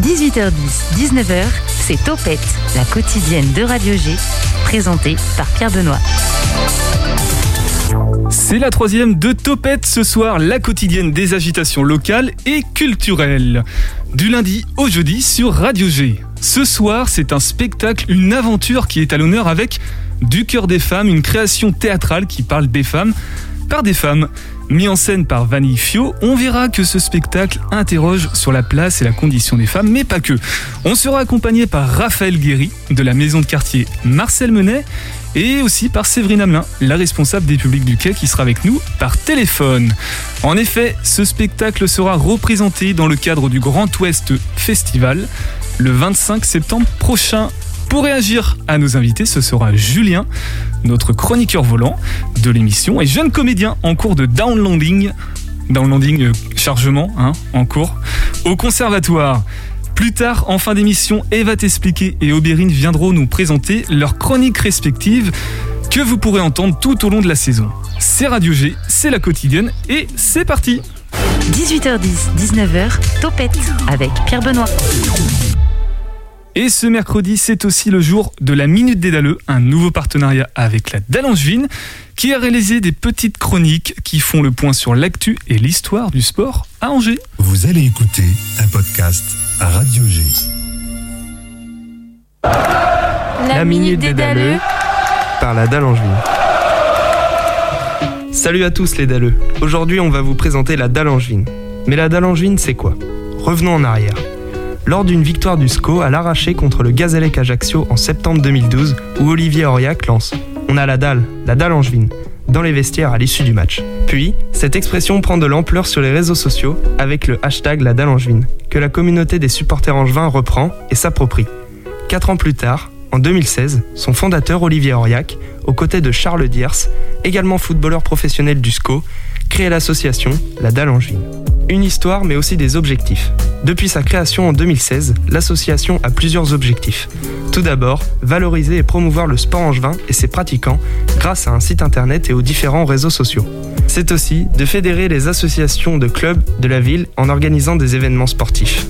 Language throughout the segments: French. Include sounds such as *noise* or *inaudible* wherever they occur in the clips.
18h10, 19h, c'est Topette, la quotidienne de Radio G, présentée par Pierre Benoît. C'est la troisième de Topette ce soir, la quotidienne des agitations locales et culturelles. Du lundi au jeudi sur Radio G. Ce soir, c'est un spectacle, une aventure qui est à l'honneur avec Du cœur des femmes, une création théâtrale qui parle des femmes par des femmes. Mis en scène par Vanille Fio, on verra que ce spectacle interroge sur la place et la condition des femmes, mais pas que. On sera accompagné par Raphaël Guéry de la maison de quartier Marcel Menet et aussi par Séverine Hamelin, la responsable des publics du quai qui sera avec nous par téléphone. En effet, ce spectacle sera représenté dans le cadre du Grand Ouest Festival le 25 septembre prochain. Pour réagir à nos invités, ce sera Julien, notre chroniqueur volant de l'émission et jeune comédien en cours de downloading, downloading euh, chargement hein, en cours, au conservatoire. Plus tard, en fin d'émission, Eva t'expliquer et Aubérine viendront nous présenter leurs chroniques respectives que vous pourrez entendre tout au long de la saison. C'est Radio G, c'est la quotidienne et c'est parti 18h10, 19h, Topette avec Pierre Benoît. Et ce mercredi, c'est aussi le jour de la Minute des Daleux, un nouveau partenariat avec la Dallangevine, qui a réalisé des petites chroniques qui font le point sur l'actu et l'histoire du sport à Angers. Vous allez écouter un podcast à Radio G. La, minute des Daleux par la Dallangevine. Salut à tous les Dalleux. Aujourd'hui, on va vous présenter la Dallangevine. Mais la Dallangevine, c'est quoi? Revenons en arrière. Lors d'une victoire du SCO à l'arraché contre le Gazélec Ajaccio en septembre 2012, où Olivier Auriac lance On a la dalle, la dalle angevine, dans les vestiaires à l'issue du match. Puis, cette expression prend de l'ampleur sur les réseaux sociaux avec le hashtag la dalle angevine, que la communauté des supporters angevins reprend et s'approprie. Quatre ans plus tard, en 2016, son fondateur Olivier Auriac, aux côtés de Charles Diers, également footballeur professionnel du SCO, crée l'association La Dalle Angevine. Une histoire mais aussi des objectifs. Depuis sa création en 2016, l'association a plusieurs objectifs. Tout d'abord, valoriser et promouvoir le sport angevin et ses pratiquants grâce à un site internet et aux différents réseaux sociaux. C'est aussi de fédérer les associations de clubs de la ville en organisant des événements sportifs.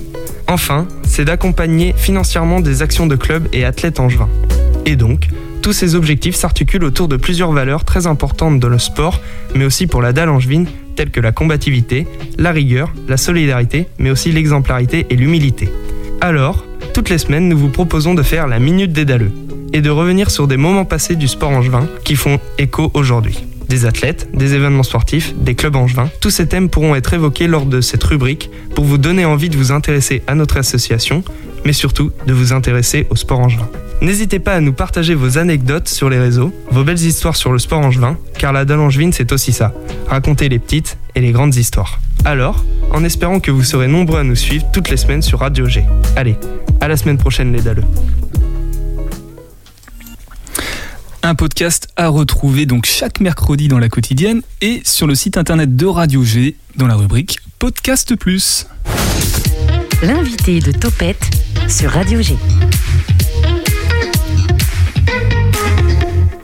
Enfin, c'est d'accompagner financièrement des actions de clubs et athlètes angevins. Et donc, tous ces objectifs s'articulent autour de plusieurs valeurs très importantes dans le sport, mais aussi pour la dalle angevine, telles que la combativité, la rigueur, la solidarité, mais aussi l'exemplarité et l'humilité. Alors, toutes les semaines, nous vous proposons de faire la Minute des Dalleux et de revenir sur des moments passés du sport angevin qui font écho aujourd'hui. Des athlètes, des événements sportifs, des clubs angevins, tous ces thèmes pourront être évoqués lors de cette rubrique pour vous donner envie de vous intéresser à notre association, mais surtout de vous intéresser au sport angevin. N'hésitez pas à nous partager vos anecdotes sur les réseaux, vos belles histoires sur le sport angevin, car la dalle angevine c'est aussi ça, raconter les petites et les grandes histoires. Alors, en espérant que vous serez nombreux à nous suivre toutes les semaines sur Radio G. Allez, à la semaine prochaine les dalleux. Un podcast à retrouver donc chaque mercredi dans la quotidienne et sur le site internet de Radio G dans la rubrique Podcast Plus. L'invité de Topette sur Radio G.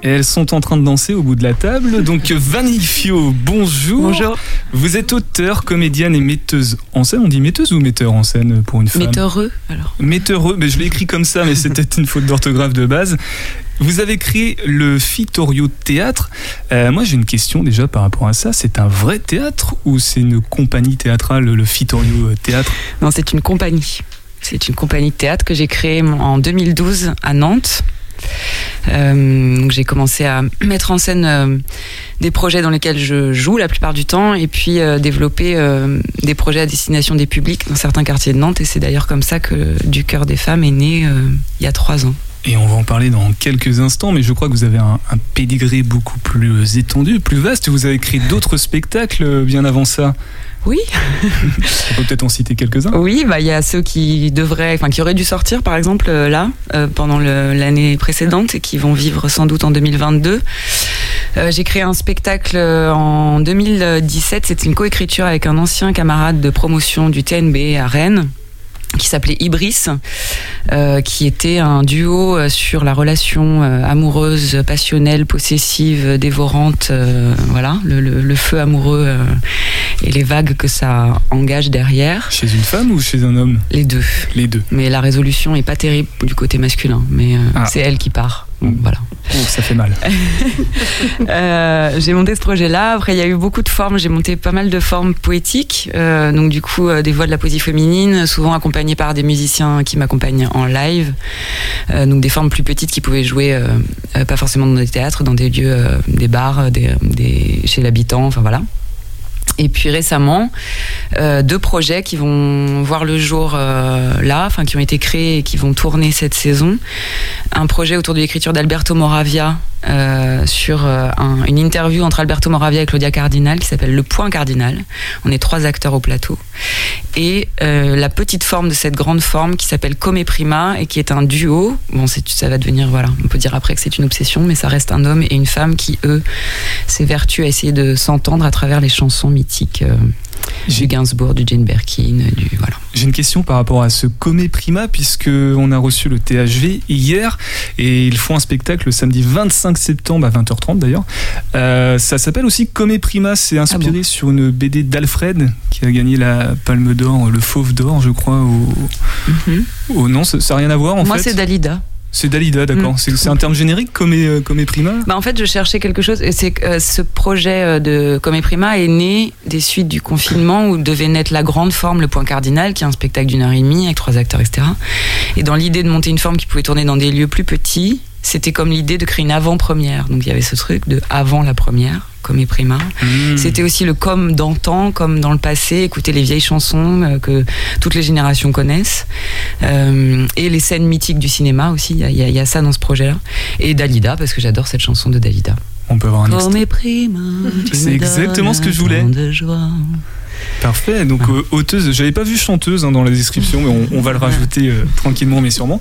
Et elles sont en train de danser au bout de la table. Donc Vanille Fio, bonjour. Bonjour. Vous êtes auteur, comédienne et metteuse en scène. On dit metteuse ou metteur en scène pour une femme Metteureux, alors. Metteureux, mais je l'ai écrit comme ça, mais c'était une faute d'orthographe de base. Vous avez créé le Fitorio Théâtre. Euh, moi, j'ai une question déjà par rapport à ça. C'est un vrai théâtre ou c'est une compagnie théâtrale, le Fitorio Théâtre? Non, c'est une compagnie. C'est une compagnie de théâtre que j'ai créée en 2012 à Nantes. Euh, j'ai commencé à mettre en scène euh, des projets dans lesquels je joue la plupart du temps et puis euh, développer des projets à destination des publics dans certains quartiers de Nantes et c'est d'ailleurs comme ça que Du cœur des femmes est né il y a trois ans. Et on va en parler dans quelques instants, mais je crois que vous avez un, un pédigré beaucoup plus étendu, plus vaste. Vous avez créé d'autres spectacles bien avant ça. Oui, On peut peut-être en citer quelques-uns. oui, bah il y a ceux qui devraient, enfin qui auraient dû sortir par exemple euh, là euh, pendant l'année précédente et qui vont vivre sans doute en 2022. Euh, j'ai créé un spectacle euh, en 2017. C'est une coécriture avec un ancien camarade de promotion du TNB à Rennes. Qui s'appelait Ibris, euh, qui était un duo euh, sur la relation euh, amoureuse, passionnelle, possessive, dévorante, euh, voilà, le, le- le feu amoureux et les vagues que ça engage derrière, Chez une femme ou chez un homme? Les deux. Les deux. Mais la résolution est pas terrible du côté masculin, mais Ah. c'est elle qui part. Voilà. Oh, ça fait mal. *laughs* Euh, j'ai monté ce projet-là. Après, il y a eu beaucoup de formes. J'ai monté pas mal de formes poétiques. Euh, donc, du coup, euh, des voix de la poésie féminine, souvent accompagnées par des musiciens qui m'accompagnent en live. Donc, des formes plus petites qui pouvaient jouer, pas forcément dans des théâtres, dans des lieux, des bars, des, des- chez l'habitant. Enfin, voilà. Et puis récemment, euh, deux projets qui vont voir le jour euh, là, enfin qui ont été créés et qui vont tourner cette saison. Un projet autour de l'écriture d'Alberto Moravia euh, sur euh, un- une interview entre Alberto Moravia et Claudia Cardinal qui s'appelle Le Point Cardinal. On est trois acteurs au plateau. Et euh, la petite forme de cette grande forme qui s'appelle Come Prima et qui est un duo. Bon, ça va devenir, voilà, on peut dire après que c'est une obsession, mais ça reste un homme et une femme qui, eux, s'évertuent à essayer de s'entendre à travers les chansons mythiques du Gainsbourg, du Jane Birkin, du voilà. J'ai une question par rapport à ce Comé Prima, puisque on a reçu le THV hier et ils font un spectacle le samedi 25 septembre à 20h30 d'ailleurs. Euh, ça s'appelle aussi Comé Prima, c'est inspiré sur une BD d'Alfred qui a gagné la Palme d'Or, le Fauve d'Or, je crois. Au, au- non, ça n'a rien à voir en Moi, fait. c'est Dalida. C'est Dalida, d'accord. Mm. C'est un terme générique, Comé, euh, Comé Prima? Bah, en fait, je cherchais quelque chose. Et c'est euh, ce projet euh, de Come Prima est né des suites du confinement où devait naître la grande forme, le Point Cardinal, qui est un spectacle d'une heure et demie avec trois acteurs, etc. Et dans l'idée de monter une forme qui pouvait tourner dans des lieux plus petits, c'était comme l'idée de créer une avant-première. Donc il y avait ce truc de avant la première, Come Prima. Mm. C'était aussi le comme d'antan, comme dans le passé, écouter les vieilles chansons euh, que toutes les générations connaissent. Euh, et les scènes mythiques du cinéma aussi, il y a- y, y ça dans ce projet-là. Et Dalida, parce que j'adore cette chanson de Dalida. On peut avoir un tu C'est me exactement ce que je voulais. tant de joie. Parfait. Donc euh, auteuse, j'avais pas vu chanteuse hein, dans la description, mais on, on va le rajouter euh, tranquillement mais sûrement.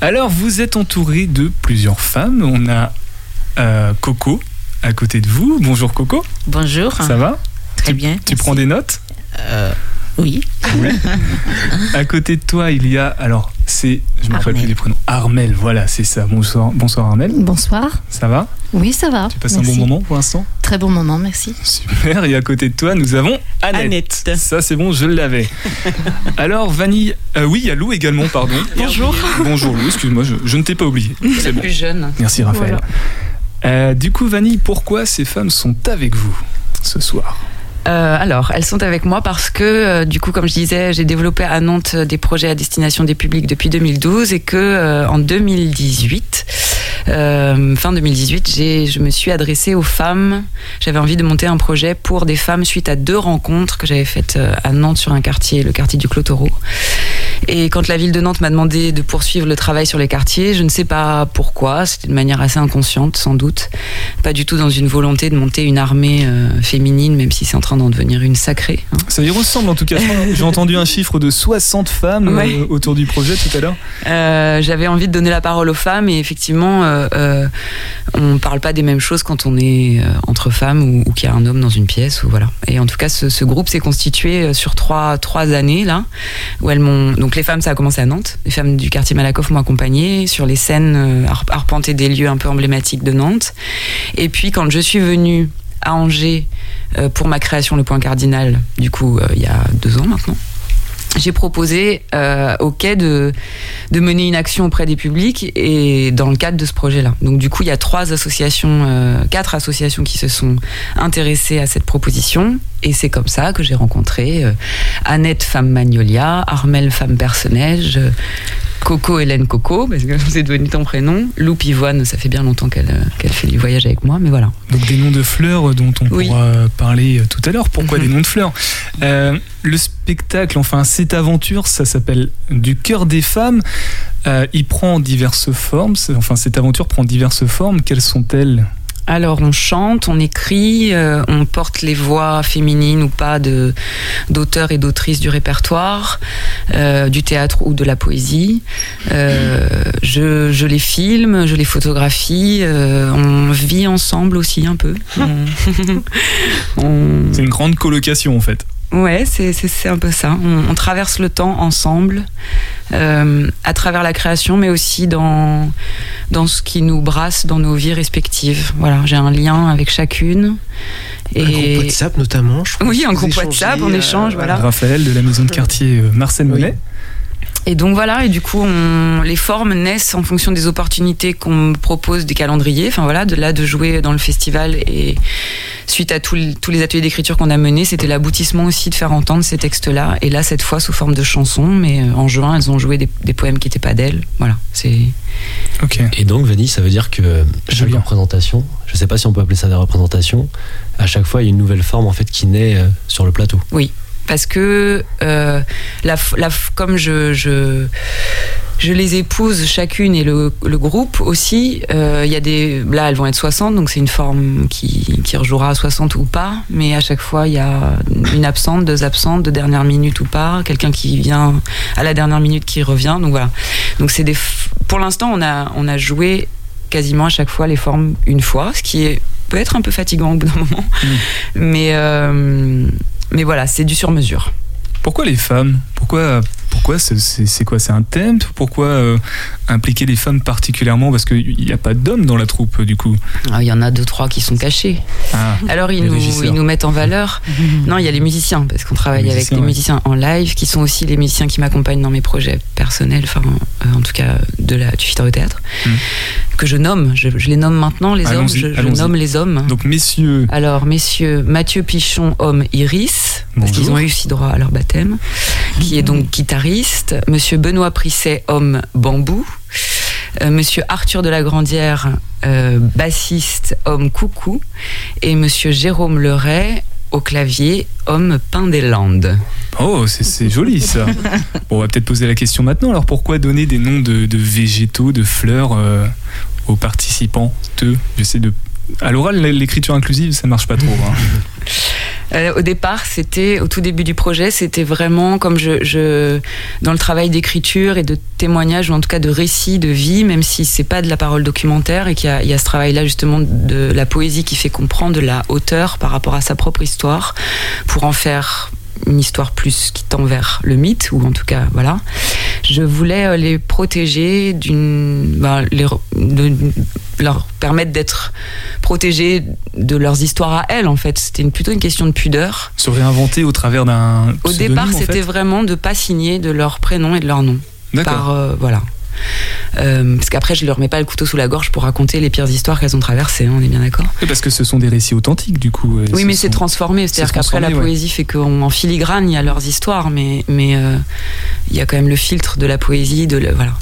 Alors vous êtes entouré de plusieurs femmes. On a euh, Coco à côté de vous. Bonjour Coco, Bonjour. ça va? Très bien. Tu prends des notes? Euh, oui. À côté de toi, il y a alors c'est je me rappelle plus du prénom. Armel, voilà, c'est ça. Bonsoir, bonsoir Armel. Bonsoir. Ça va? Oui, ça va. Tu passes un bon moment pour l'instant? Très bon moment, merci. Super. Et à côté de toi, nous avons Annette. Annette. Ça, c'est bon, je l'avais. Alors, Vanille. euh, oui, il y a Lou également, pardon. Bonjour. Bonjour Lou, excuse-moi, je, je ne t'ai pas oublié. C'est bon. plus jeune. Merci Raphaël. Euh, du coup, Vanille, pourquoi ces femmes sont avec vous ce soir Euh, alors, elles sont avec moi parce que, euh, du coup, comme je disais, j'ai développé à Nantes des projets à destination des publics depuis 2012 et que euh, en 2018, euh, fin 2018, j'ai, je me suis adressée aux femmes. J'avais envie de monter un projet pour des femmes suite à deux rencontres que j'avais faites euh, à Nantes sur un quartier, le quartier du Clotoro. Et quand la ville de Nantes m'a demandé de poursuivre le travail sur les quartiers, je ne sais pas pourquoi, c'était de manière assez inconsciente sans doute, pas du tout dans une volonté de monter une armée euh, féminine, même si c'est en train d'en devenir une sacrée. hein. Ça y ressemble en tout cas. J'ai entendu un chiffre de 60 femmes euh, autour du projet tout à l'heure. Euh, J'avais envie de donner la parole aux femmes et effectivement, on parle pas des mêmes choses quand on est entre femmes ou, ou qu'il y a un homme dans une pièce ou voilà. Et en tout cas, ce, ce groupe s'est constitué sur trois trois années là, où elles m'ont donc les femmes ça a commencé à Nantes. Les femmes du quartier Malakoff m'ont accompagnée sur les scènes, euh, ar- arpenter des lieux un peu emblématiques de Nantes. Et puis quand je suis venue à Angers euh, pour ma création Le Point Cardinal, du coup euh, il y a deux ans maintenant. J'ai proposé euh, au quai de, de mener une action auprès des publics et dans le cadre de ce projet-là. Donc du coup, il y a trois associations, euh, quatre associations qui se sont intéressées à cette proposition et c'est comme ça que j'ai rencontré euh, Annette Femme Magnolia, Armel Femme Personnage, Coco Hélène Coco parce que *laughs* c'est devenu ton prénom, Lou Pivoine, ça fait bien longtemps qu'elle euh, fait du voyage avec moi, mais voilà. Donc des noms de fleurs dont on Oui. pourra parler euh, tout à l'heure. Pourquoi Mhm. des noms de fleurs? Euh, Le spectacle, enfin cette aventure, ça s'appelle Du cœur des femmes. Euh, il prend diverses formes. Enfin cette aventure prend diverses formes. Quelles sont-elles? Alors on chante, on écrit, euh, on porte les voix féminines ou pas de d'auteurs et d'autrices du répertoire, euh, du théâtre ou de la poésie. Euh, je, je les filme, je les photographie. euh, on vit ensemble aussi un peu. *laughs* On- *laughs* on- C'est une grande colocation en fait. Ouais, c'est, un peu ça. On, on traverse le temps ensemble, euh, à travers la création, mais aussi dans, dans ce qui nous brasse dans nos vies respectives. Voilà, j'ai un lien avec chacune. Un groupe WhatsApp notamment. Je crois Oui, un groupe WhatsApp, on euh, échange, voilà. Raphaël de la maison de quartier euh, Marcel Oui. Et donc voilà, et du coup, on, les formes naissent en fonction des opportunités qu'on me propose des calendriers. Enfin voilà, de là de jouer dans le festival et suite à tous les- tous les ateliers d'écriture qu'on a menés, c'était l'aboutissement aussi de faire entendre ces textes-là. Et là, cette fois sous forme de chansons, mais euh, en juin, elles ont joué des, des poèmes qui n'étaient pas d'elles. Voilà, c'est. Ok. Et donc, Vanille, ça veut dire que chaque Julien. représentation, je sais pas si on peut appeler ça des représentations, à chaque fois, il y a une nouvelle forme en fait qui naît euh, sur le plateau. Parce que euh, la, la, comme je, je, je les épouse chacune et le, le groupe aussi, euh, il y a des là elles vont être 60 donc c'est une forme qui, qui rejouera à 60 ou pas, mais à chaque fois il y a une absente, deux absentes, de dernière minute ou pas, quelqu'un qui vient à la dernière minute qui revient, donc voilà. Donc c'est des pour l'instant on a on a joué quasiment à chaque fois les formes une fois, ce qui est peut être un peu fatigant au bout d'un moment, mais euh, mais voilà, c'est du sur mesure. Pourquoi les femmes? Pourquoi pourquoi c'est- quoi C'est un thème Pourquoi euh, impliquer les femmes particulièrement Parce qu'il n'y a pas d'hommes dans la troupe du coup? Ah, Il y en a deux, trois qui sont cachés. Ah, Alors ils nous, ils nous mettent en valeur. *laughs* Non, il y a les musiciens, parce qu'on travaille Les avec des ouais. musiciens en live, qui sont aussi les musiciens qui m'accompagnent dans mes projets personnels, enfin, euh, en tout cas, de la, du au théâtre, Mm. que je nomme. Je, je les nomme maintenant, les hommes, je, je nomme les hommes. donc messieurs, Alors, messieurs, Mathieu Pichon, homme Iris, parce qu'ils ont eu aussi droit à leur baptême, qui est donc guitariste. Monsieur Benoît Prisset, homme bambou. Euh, Monsieur Arthur de la Grandière, euh, bassiste, homme coucou. Et Monsieur Jérôme Leray, au clavier, homme pain des Landes. oh c'est- joli ça. *laughs* Bon, on va peut-être poser la question maintenant. Alors pourquoi donner des noms de, de végétaux, de fleurs euh, aux participants Eux, j'essaie de. À l'oral, l'écriture inclusive, ça marche pas trop. hein. *laughs* Euh, au départ, c'était au tout début du projet, c'était vraiment comme je, dans le travail d'écriture et de témoignage ou en tout cas de récit de vie, même si c'est pas de la parole documentaire et qu'il y y a ce travail-là justement de la poésie qui fait comprendre la hauteur par rapport à sa propre histoire pour en faire une histoire plus qui tend vers le mythe ou en tout cas voilà. Je voulais euh, les protéger d'une, ben, leur permettre d'être protégés de leurs histoires à elles en fait. C'était une- plutôt une question de pudeur. Se réinventer au travers d'un. Au départ, en fait c'était vraiment de pas signer de leur prénom et de leur nom. D'accord. Par euh, voilà. Euh, parce qu'après, je leur mets pas le couteau sous la gorge pour raconter les pires histoires qu'elles ont traversées. hein, on est bien d'accord. Parce que ce sont des récits authentiques du coup. et Oui, ce mais c'est transformé. C'est-à-dire c'est qu'après, la transformé, ouais. poésie fait qu'en filigrane, il y a leurs histoires, mais mais euh, il y a quand même le filtre de la poésie, de le- voilà.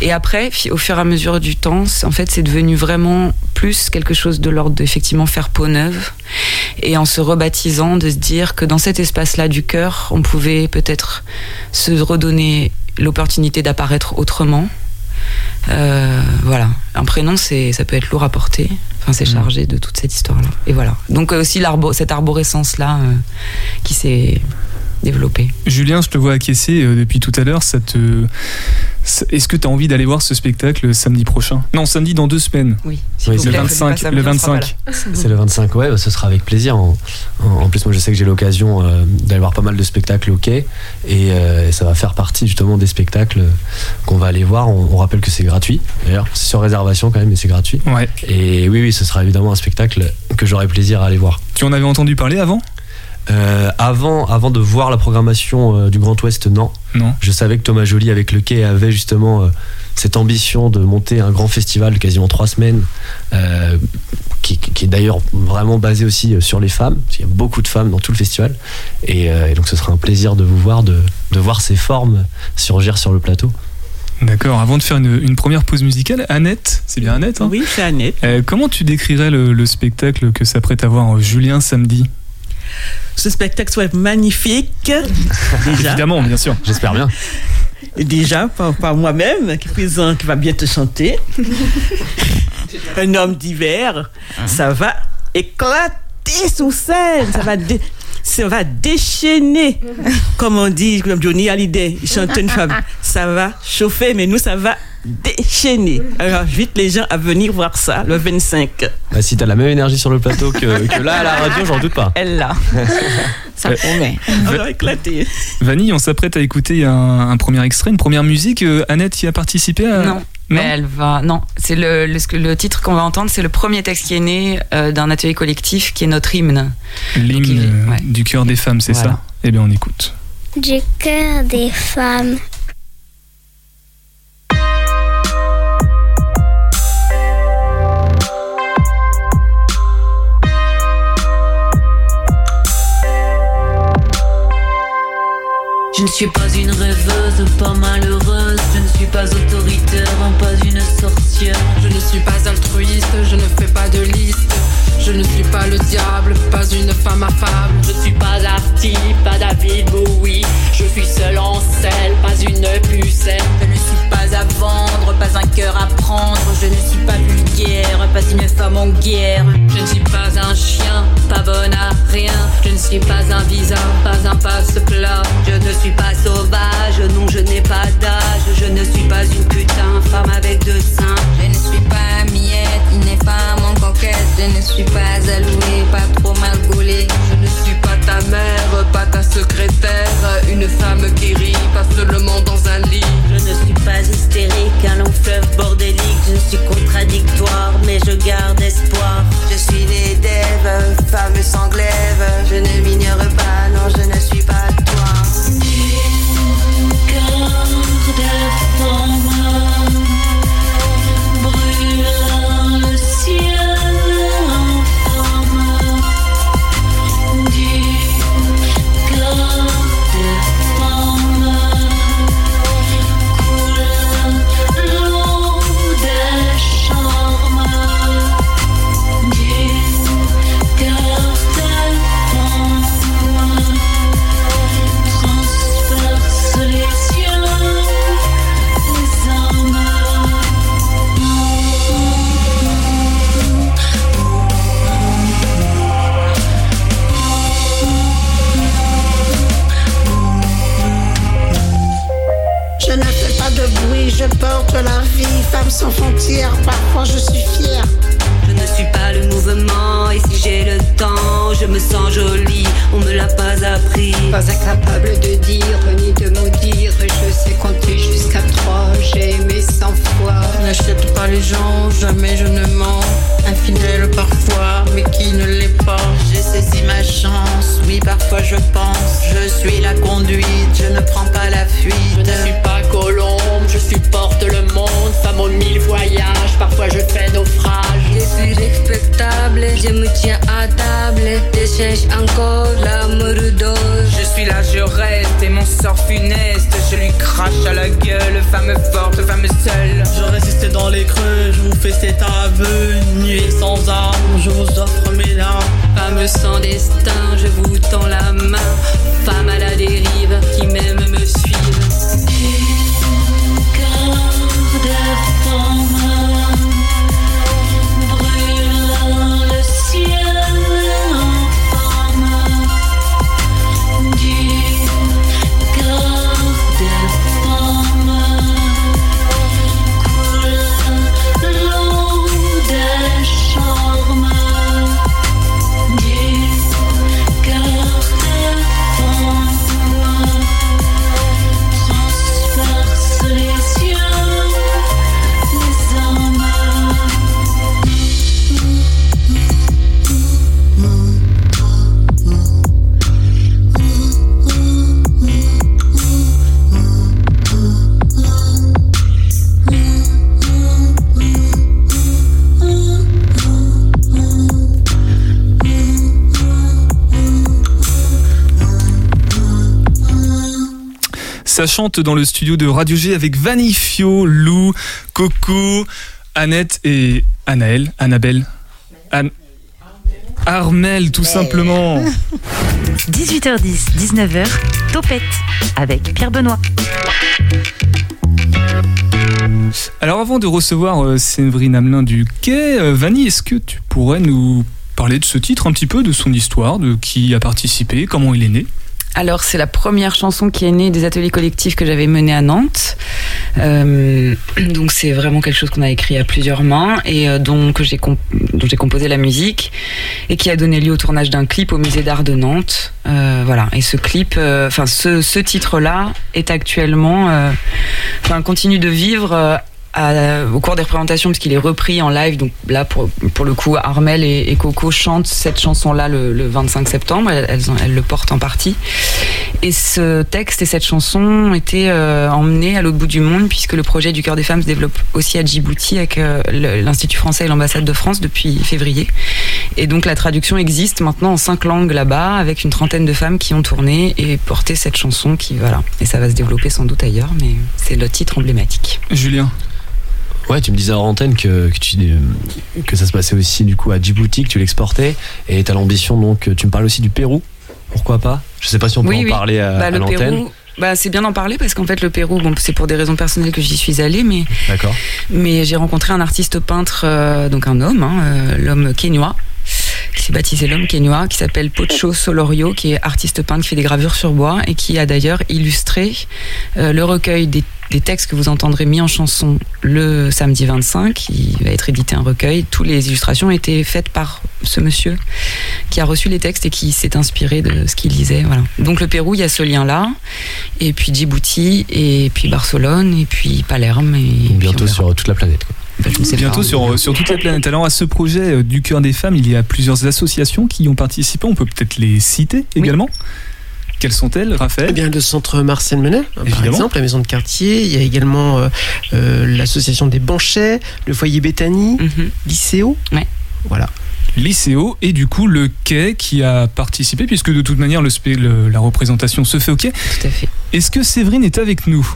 Et après, au fur et à mesure du temps, en fait, c'est devenu vraiment plus quelque chose de l'ordre d'effectivement faire peau neuve, et en se rebaptisant, de se dire que dans cet espace-là du cœur, on pouvait peut-être se redonner l'opportunité d'apparaître autrement. Euh, voilà, un prénom, c'est ça peut être lourd à porter. Enfin, c'est Mm. chargé de toute cette histoire-là. Et voilà. Donc euh, aussi l'arbo- cette arborescence-là euh, qui s'est développée. Julien, je te vois acquiescer depuis tout à l'heure. Ça te... Est-ce que tu as envie d'aller voir ce spectacle samedi prochain? Non, samedi dans deux semaines. Oui. Oui, Le plaît, 25. faites pas Le samedi, on sera pas 25. là. C'est le 25, ouais, bah, ce sera avec plaisir. En, en- en plus, moi, je sais que j'ai l'occasion euh, d'aller voir pas mal de spectacles au quai, et, euh, et ça va faire partie justement des spectacles qu'on va aller voir. On, on rappelle que c'est gratuit, d'ailleurs, c'est sur réservation quand même, mais c'est gratuit. Ouais. Et oui, oui, ce sera évidemment un spectacle que j'aurai plaisir à aller voir. Tu en avais entendu parler avant? Euh, avant, avant de voir la programmation euh, du Grand Ouest, non. Non. Je savais que Thomas Joly avec le quai avait justement euh, cette ambition de monter un grand festival de quasiment trois semaines, euh, qui, qui est d'ailleurs vraiment basé aussi sur les femmes, parce qu'il y a beaucoup de femmes dans tout le festival. Et, euh, et donc ce sera un plaisir de vous voir, de, de voir ces formes surgir sur le plateau. D'accord. Avant de faire une, une première pause musicale, Annette, c'est bien Annette hein? Oui, c'est Annette. Euh, Comment tu décrirais le, le spectacle que s'apprête à voir Julien samedi? Ce spectacle soit magnifique. *laughs* déjà, Évidemment, bien sûr. J'espère bien. Et déjà par, par moi-même, qui présente, qui va bien te chanter. *laughs* Un homme d'hiver, ça va éclater sous scène. Ça va dé- ça va déchaîner. Comme on dit, comme Johnny Hallyday, il chante une femme. Ça va chauffer, mais nous, ça va déchaîné. Alors, j'invite les gens à venir voir ça le 25. Bah, si t'as la même énergie sur le plateau que, là à la radio, j'en doute pas. Elle l'a. ça promet. On va éclater. Vanille, on s'apprête à écouter un, premier extrait, une première musique. Euh, Annette y a participé Non. Mais elle va. Non, c'est le, le, titre qu'on va entendre, c'est le premier texte qui est né euh, d'un atelier collectif qui est notre hymne. L'hymne du cœur des femmes, c'est ça? Eh bien, on écoute. Du cœur des femmes. Je ne suis pas une rêveuse, pas malheureuse. Je ne suis pas autoritaire, pas une sorcière. Je ne suis pas altruiste, je ne fais pas de liste. Je ne suis pas le diable, pas une femme affable. Je ne suis pas artiste, pas David Bowie. Je suis seul en selle, pas une pucelle. Je ne suis pas à vendre, pas un cœur à prendre. Je ne suis pas vulgaire, pas une femme en guerre. Je ne suis pas un chien, pas bonne à rien. Je ne suis pas un visa, pas un passe-plat. Je ne suis pas sauvage, non, je n'ai pas d'âge. Je ne suis pas une putain, femme avec deux seins. Je ne suis pas miette, il n'est pas mon coquette. Je ne suis pas allouée, pas trop mal gaulée. Je ne suis pas ta mère, pas ta secrétaire. Une femme qui rit, pas seulement dans un lit. Je ne suis pas hystérique, un long fleuve bordélique. Je suis contradictoire, mais je garde espoir. Je suis née d'Ève, femme je me tiens à table. Je cherche encore l'amour d'or. Je suis là, je reste et mon sort funeste. Je lui crache à la gueule, femme forte, femme seule. Je résiste dans les creux, je vous fais cet aveu. Nuit sans armes, je vous offre mes larmes. Femme sans destin, je vous tends la main. Femme à la dérive, qui même me suivent. Ça chante dans le studio de Radio G avec Vanifio, Lou, Coco, Annette et Anaël, Annabelle. Armel, tout simplement. *laughs* 18h10, 19h, Topette avec Pierre Benoît. Alors avant de recevoir euh, Séverine Hamelin du Quai, euh, Vanny, est-ce que tu pourrais nous parler de ce titre un petit peu, de son histoire, de qui a participé, comment il est né? Alors c'est la première chanson qui est née des ateliers collectifs que j'avais menés à Nantes. Euh, donc c'est vraiment quelque chose qu'on a écrit à plusieurs mains et euh, dont, j'ai composé la musique et qui a donné lieu au tournage d'un clip au musée d'art de Nantes. Euh, voilà. Et ce clip, enfin ce, ce titre-là est actuellement, enfin continue de vivre au cours des représentations, puisqu'il est repris en live. Donc là, pour, pour le coup, Armel et, Coco chantent cette chanson-là le, 25 septembre. Elles, le portent en partie. Et ce texte et cette chanson été euh, emmenés à l'autre bout du monde, puisque le projet du Cœur des Femmes se développe aussi à Djibouti avec euh, l'Institut français et l'ambassade de France depuis février. Et donc la traduction existe maintenant en cinq langues là-bas, avec une trentaine de femmes qui ont tourné et porté cette chanson qui, voilà. Et ça va se développer sans doute ailleurs, mais c'est le titre emblématique. Julien Ouais, tu me disais en antenne que, que, tu, que ça se passait aussi du coup à Djibouti, que tu l'exportais, et tu as l'ambition donc, tu me parles aussi du Pérou, pourquoi pas? Je sais pas si on peut en parler à, bah, l'antenne. Bah, c'est bien d'en parler parce qu'en fait le Pérou, bon, c'est pour des raisons personnelles que j'y suis allée, mais mais j'ai rencontré un artiste peintre, euh, donc un homme, hein, euh, l'homme kenyois, qui s'est baptisé l'homme kenyois, qui s'appelle Pocho Solorio, qui est artiste peintre, qui fait des gravures sur bois et qui a d'ailleurs illustré euh, le recueil des textes que vous entendrez mis en chanson le samedi 25. Il va être édité un recueil. Toutes les illustrations ont été faites par ce monsieur qui a reçu les textes et qui s'est inspiré de ce qu'il lisait. Voilà. Donc le Pérou, il y a ce lien-là. Et puis Djibouti, et puis Barcelone, et puis Palerme. Et bientôt sur toute la planète. Bientôt sur, sur toute la planète. Alors à ce projet euh, du cœur des femmes, il y a plusieurs associations qui y ont participé. On peut peut-être les citer également. Quelles sont-elles, Raphaël eh bien, Le centre Marcel Menet, par exemple, la maison de quartier. Il y a également euh, euh, l'association des Banchets, le foyer Béthanie, mhm. Lycéo. Voilà. Lycéo et du coup le quai qui a participé puisque de toute manière le, la représentation se fait au quai. Tout à fait. Est-ce que Séverine est avec nous?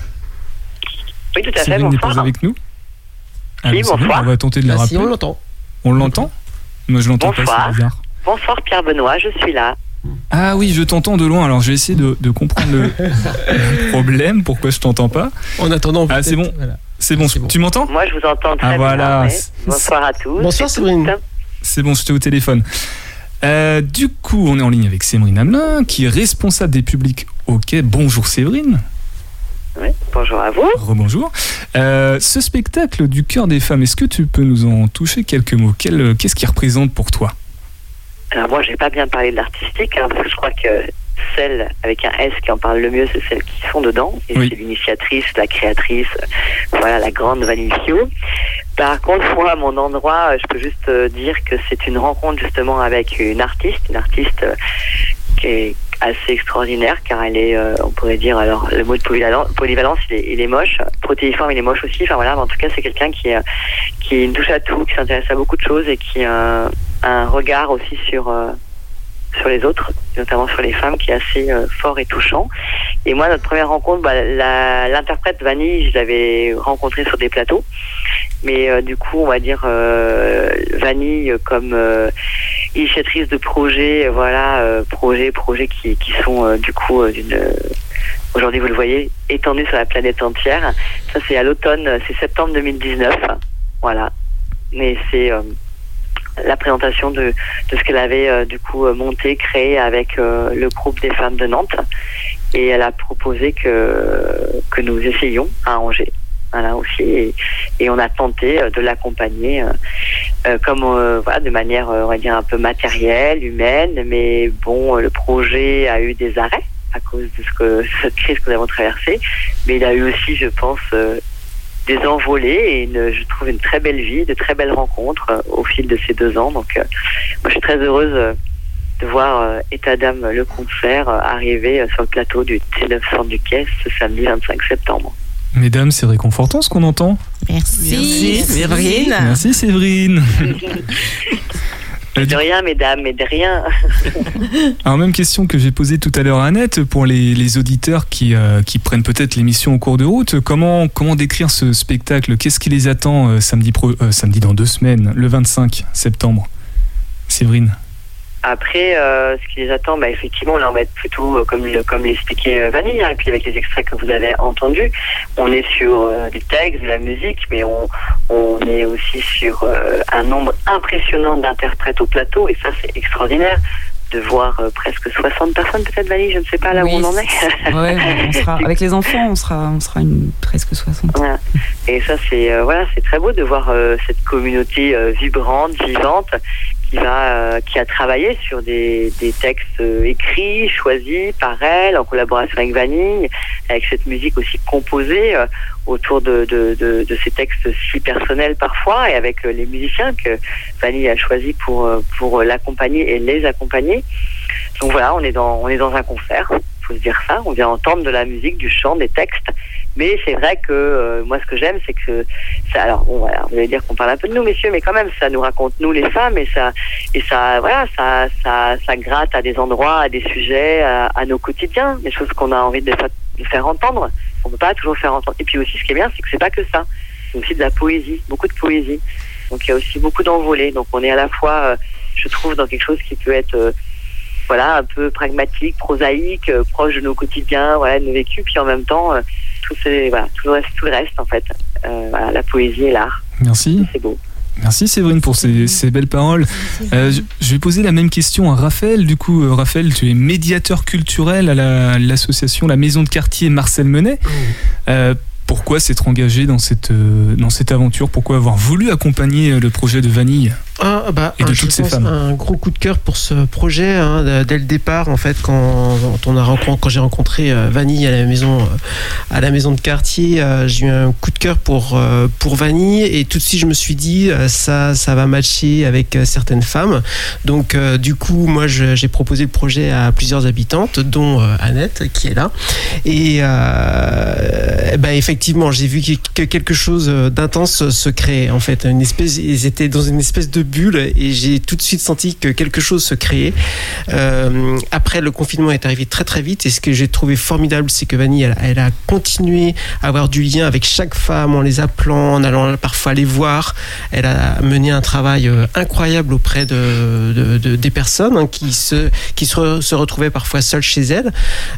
Oui, tout à fait. Séverine n'est pas avec nous? Oui, bonsoir. on va tenter de la rappeler. on l'entend. On l'entend Moi je l'entends pas, c'est bizarre. Bonsoir Pierre Benoît, je suis là. Ah oui, je t'entends de loin. Alors je vais essayer de, comprendre le, problème, pourquoi je t'entends pas. En attendant, ah c'est bon. C'est bon. Tu m'entends Moi, je vous entends très ah, voilà. bien. Bonsoir à tous. Bonsoir Séverine. C'est bon, j'étais au téléphone. Euh, du coup, on est en ligne avec Séverine Hamelin, qui est responsable des publics OK. Bonjour Séverine. Oui, bonjour à vous. Rebonjour. Euh, ce spectacle du cœur des femmes, est-ce que tu peux nous en toucher quelques mots? Qu'est-ce qu'il représente pour toi? Alors moi, j'ai pas bien parlé de l'artistique, hein, parce que je crois que celle avec un S qui en parle le mieux, c'est celles qui sont dedans. Et c'est l'initiatrice, la créatrice, voilà, la grande Vanifio. Par contre, moi, à mon endroit, je peux juste euh, dire que c'est une rencontre justement avec une artiste, une artiste euh, qui est assez extraordinaire car elle est, euh, on pourrait dire, alors le mot de polyvalence, il, est, est moche, protéiforme, il est moche aussi. Enfin voilà, en tout cas, c'est quelqu'un qui, qui touche à tout, qui s'intéresse à beaucoup de choses et qui a un regard aussi sur sur les autres, notamment sur les femmes, qui est assez euh, fort et touchant. Et moi, notre première rencontre, bah, l'interprète Vanille, je l'avais rencontrée sur des plateaux. Mais euh, du coup, on va dire euh, Vanille comme initiatrice de projets, voilà, projets, projets qui, sont du coup d'une aujourd'hui vous le voyez, étendus sur la planète entière. Ça c'est à l'automne, c'est septembre 2019. Voilà. Mais c'est la présentation de, ce qu'elle avait euh, du coup euh, monté, créé avec euh, le groupe des femmes de Nantes. Et elle a proposé que, que nous essayions à Angers. Voilà aussi et, on a tenté de l'accompagner comme voilà de manière on va dire un peu matérielle, humaine, mais bon le projet a eu des arrêts à cause de ce que *laughs* cette crise que nous avons traversée, mais il a eu aussi je pense des envolées et je trouve une très belle vie, de très belles rencontres euh, au fil de ces deux ans. Donc, euh, moi, je suis très heureuse euh, de voir État d'âme le concert arriver sur le plateau du T900 du Quai ce samedi 25 septembre. Mesdames, c'est réconfortant ce qu'on entend. Merci, Merci Séverine. Merci Séverine. *laughs* De rien, mesdames, mais de rien. *laughs* Alors, même question que j'ai posée tout à l'heure à Annette, pour les, auditeurs qui, euh, qui prennent peut-être l'émission au cours de route, comment, comment décrire ce spectacle? Qu'est-ce qui les attend euh, samedi, pro, euh, samedi dans deux semaines, le 25 septembre? Séverine Après, euh, ce qui les attend, bah, effectivement, là, on va être plutôt, euh, comme, comme l'expliquait euh, Vanille, hein, et puis avec les extraits que vous avez entendus, on est sur des textes, de la musique, mais on, on est aussi sur un nombre impressionnant d'interprètes au plateau, et ça, c'est extraordinaire de voir presque 60 personnes, peut-être, Vanille, je ne sais pas là où on en est. ouais, *laughs* on sera, avec les enfants, on sera, on sera une, presque 60. Et ça, c'est voilà, c'est très beau de voir cette communauté vibrante, vivante, euh, qui a travaillé sur des, textes euh, écrits, choisis par elle, en collaboration avec Vanille, avec cette musique aussi composée euh, autour de, ces textes si personnels parfois, et avec les musiciens que Vanille a choisi pour, pour l'accompagner et les accompagner. Donc voilà, on est dans, on est dans un concert, faut se dire ça. On vient entendre de la musique, du chant, des textes. Mais c'est vrai que euh, moi, ce que j'aime, c'est que ça. Alors, bon, voilà, vous allez dire qu'on parle un peu de nous, messieurs, mais quand même, ça nous raconte nous les femmes et ça, et ça, voilà, ça, ça, ça gratte à des endroits, à des sujets, à, nos quotidiens, des choses qu'on a envie de, de faire entendre. On peut pas toujours faire entendre. Et puis aussi, ce qui est bien, c'est que c'est pas que ça. C'est aussi de la poésie, beaucoup de poésie. Donc il y a aussi beaucoup d'envolées. Donc on est à la fois, euh, je trouve, dans quelque chose qui peut être euh, voilà, un peu pragmatique, prosaïque, proche de nos quotidiens, voilà, de nos vécus, puis en même temps, tout, voilà, tout, le reste, tout le reste, en fait. Euh, voilà, la poésie et l'art. Merci. C'est beau. Merci Séverine pour ces, ces belles paroles. Euh, je, vais poser la même question à Raphaël. Du coup, euh, Raphaël, tu es médiateur culturel à l'association la, Maison de quartier Marcel Menet. Euh, pourquoi s'être engagé dans cette, dans cette aventure? Pourquoi avoir voulu accompagner le projet de Vanille? Ah, bah, et de toutes ces femmes. Un gros coup de cœur pour ce projet hein, dès le départ en fait quand, on a quand j'ai rencontré euh, Vanille à la maison euh, à la maison de quartier euh, j'ai eu un coup de cœur pour pour Vanille et tout de suite je me suis dit ça ça va matcher avec certaines femmes. Donc du coup moi j'ai proposé le projet à plusieurs habitantes dont Annette qui est là. Et ben, effectivement j'ai vu que quelque chose d'intense se créait en fait. Une espèce ils étaient dans une espèce de bulle et j'ai tout de suite senti que quelque chose se créait. Euh, après, le confinement est arrivé très très vite et ce que j'ai trouvé formidable, c'est que Vanille, elle, a continué à avoir du lien avec chaque femme en les appelant, en allant parfois les voir. Elle a mené un travail euh, incroyable auprès de, des personnes hein, qui, se, qui se, retrouvaient parfois seules chez elles.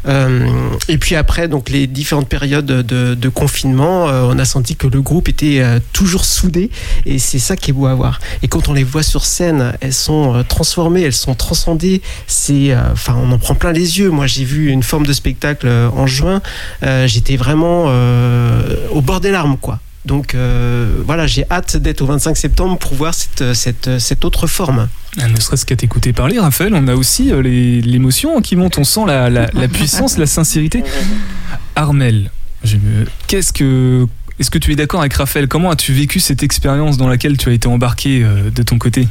Euh, et puis après, donc les différentes périodes de, de confinement, on a senti que le groupe était toujours soudé et c'est ça qui est beau à voir. Et quand on les voit sur scène, elles sont euh, transformées, elles sont transcendées. C'est, euh, enfin, on en prend plein les yeux. Moi, j'ai vu une forme de spectacle euh, en juin. J'étais vraiment au bord des larmes, quoi. Donc voilà, j'ai hâte d'être au 25 septembre pour voir cette, cette, cette autre forme. Ah, ne serait-ce qu'à t'écouter parler, Raphaël, on a aussi l'émotion qui monte, on sent la, la, la puissance, la sincérité. *laughs* Armel, qu'est-ce que est-ce que tu es d'accord avec Raphaël? Comment as-tu vécu cette expérience dans laquelle tu as été embarqué euh, de ton côté?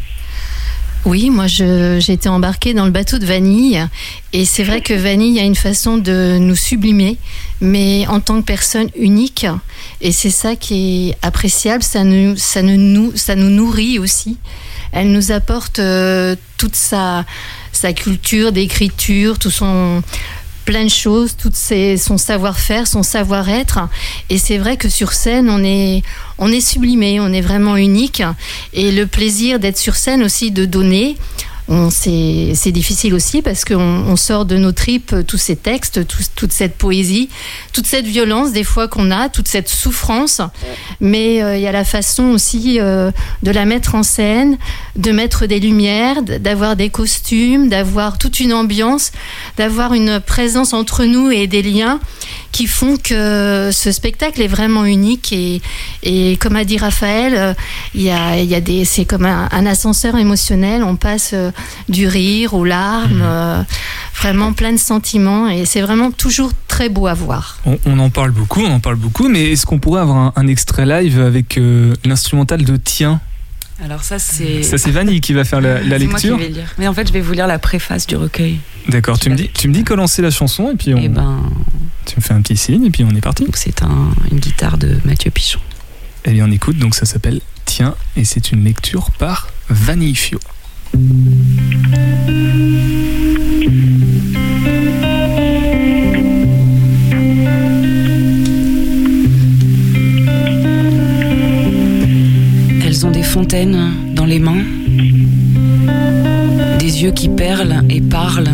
Oui, moi j'ai été embarquée dans le bateau de Vanille. Et c'est vrai que Vanille a une façon de nous sublimer, mais en tant que personne unique. Et c'est ça qui est appréciable, ça nous, ça nous, ça nous nourrit aussi. Elle nous apporte euh, toute sa, sa culture d'écriture, tout son, plein de choses, tout son savoir-faire, son savoir-être. Et c'est vrai que sur scène, on est, on est sublimé, on est vraiment unique. Et le plaisir d'être sur scène aussi, de donner, c'est difficile aussi parce qu'on on sort de nos tripes tous ces textes, toute cette poésie, toute cette violence des fois qu'on a, toute cette souffrance. Mais euh, il y a la façon aussi euh, de la mettre en scène, de mettre des lumières, d'avoir des costumes, d'avoir toute une ambiance, d'avoir une présence entre nous et des liens qui font que ce spectacle est vraiment unique. Et, et comme a dit Raphaël, euh, il y a, y a des, c'est comme un, un, ascenseur émotionnel. On passe du rire aux larmes, mhm. euh, vraiment plein de sentiments et c'est vraiment toujours très beau à voir. On, en parle beaucoup, on en parle beaucoup, mais est-ce qu'on pourrait avoir un, extrait live avec euh, l'instrumental de Tiens alors ça c'est ça c'est Vanille qui va faire la, lecture. *laughs* Moi qui vais lire. Mais en fait je vais vous lire la préface du recueil. D'accord. Tu me dis tu me dis comment lancer la chanson et puis on. Eh ben... Tu me fais un petit signe et puis on est parti. C'est un, une guitare de Mathieu Pichon. Eh bien on écoute donc ça s'appelle Tiens et c'est une lecture par Vanille Fio. Elles ont des fontaines dans les mains, des yeux qui perlent et parlent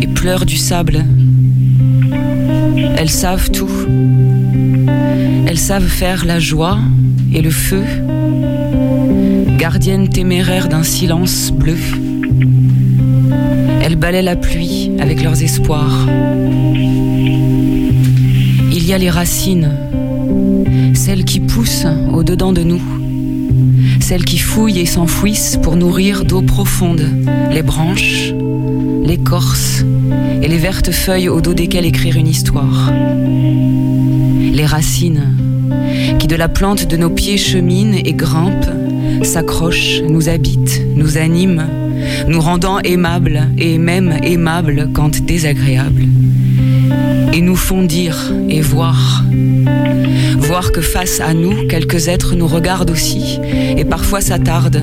et pleurent du sable. Elles savent tout. Elles savent faire la joie et le feu, gardiennes téméraires d'un silence bleu. Elles balaient la pluie avec leurs espoirs. Il y a les racines, celles qui poussent au-dedans de nous, celles qui fouillent et s'enfouissent pour nourrir d'eau profonde les branches, l'écorce et les vertes feuilles au dos desquelles écrire une histoire. Les racines qui de la plante de nos pieds cheminent et grimpent, s'accrochent, nous habitent, nous animent, nous rendant aimables et même aimables quand désagréables. Et nous font dire et voir. Voir que face à nous, quelques êtres nous regardent aussi et parfois s'attardent